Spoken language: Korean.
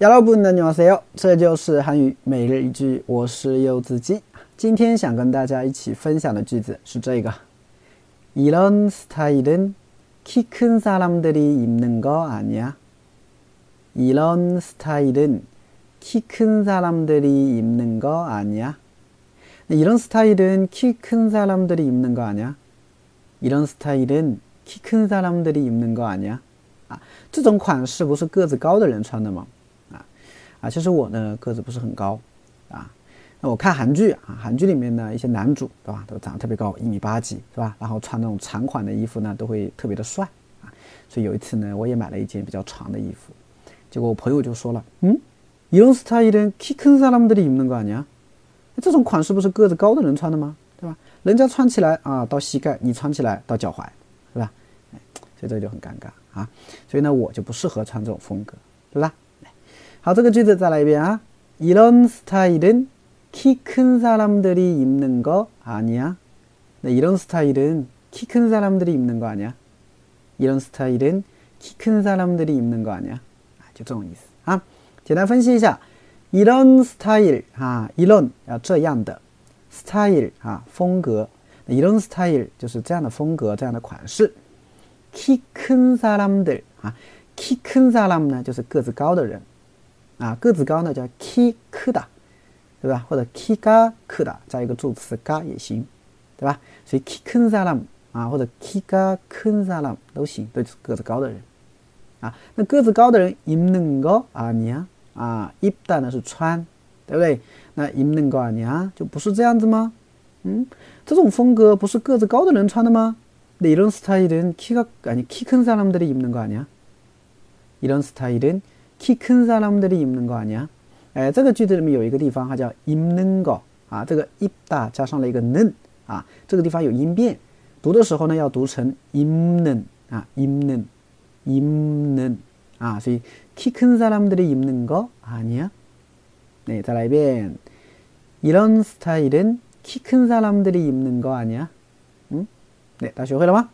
여러분 안녕하세요. 这就是韩语每日一句，我是柚子鸡。今天想跟大家一起分享的句子是这个：이런스타일은키큰사람들이입는거아니야이런스타일은키큰사람들이입는거아니야이런스타일은키큰사람들이입는거아니야이런스타일은키큰사람들이입는거아니야啊，这种款式不是个子高的人穿的吗？ 啊啊，其实我呢个子不是很高啊。那我看韩剧啊，韩剧里面呢一些男主对吧，都长得特别高，一米八几是吧？然后穿那种长款的衣服呢，都会特别的帅啊。所以有一次呢，我也买了一件比较长的衣服，结果我朋友就说了，嗯，이런스타일은키큰사람들이입는거아니야这种款式不是个子高的人穿的吗？对吧？人家穿起来啊到膝盖，你穿起来到脚踝，是吧？所以这就很尴尬。啊，所以呢，我就不适合穿这种风格，对吧？ 好，这个句子再来一遍啊。이런스타일은키큰사람들이입는거아니 야？ 那이런스타일은키큰사람들이입는거아니 야？ 이런스타일은키큰사람들이입는거아니 야？ 啊，就这种意思啊。简单分析一下，이런스타일啊，이런要这样的，style 啊风格，이런 style 就是这样的风格，这样的款式。키큰사람들啊，키큰사람呢就是个子高的人 啊，个子高呢叫키크 다， 对吧？或者키가크 다， 加一个助词가也行，对吧？所以키큰사람啊，或者키가큰사람都行，都是个子高的人啊。那个子高的人입는거아니 야？ 啊，입다呢是穿，对不对？那입는거아니 야？ 就不是这样子吗？嗯，这种风格不是个子高的人穿的吗？ 근데 이런 스타일은 키가 아니 키 큰 사람들이 입는 거 아니야? 이런 스타일은 키 큰 사람들이 입는 거 아니야? 哎，这个句子里面有一个地方它叫 입는 거啊， 这个입다加上了一个는啊，这个地方有音变，读的时候呢要读成 입는 啊 입는 입는 啊，所以키 큰 사람들이 입는 거 아니야? 네, 再来一遍. 이런 스타일은 키 큰 사람들이 입는 거 아니야? 对，大家学会了吗？